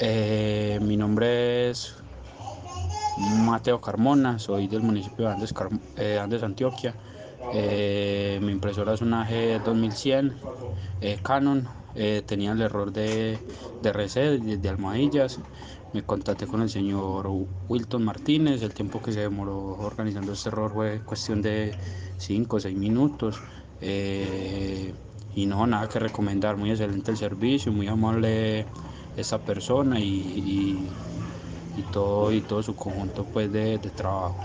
Eh, mi nombre es Mateo Carmona, soy del municipio de Andes, eh, Andes Antioquia. Eh, mi impresora es una G2100 Canon. tenía el error de, de reset, de, almohadillas. Me contacté con el señor Wilton Martínez. El tiempo que se demoró organizando este error fue cuestión de 5 o 6 minutos. y no, nada que recomendar. Muy excelente el servicio, muy amable esa persona y, y, todo, y todo su conjunto pues, de, de trabajo.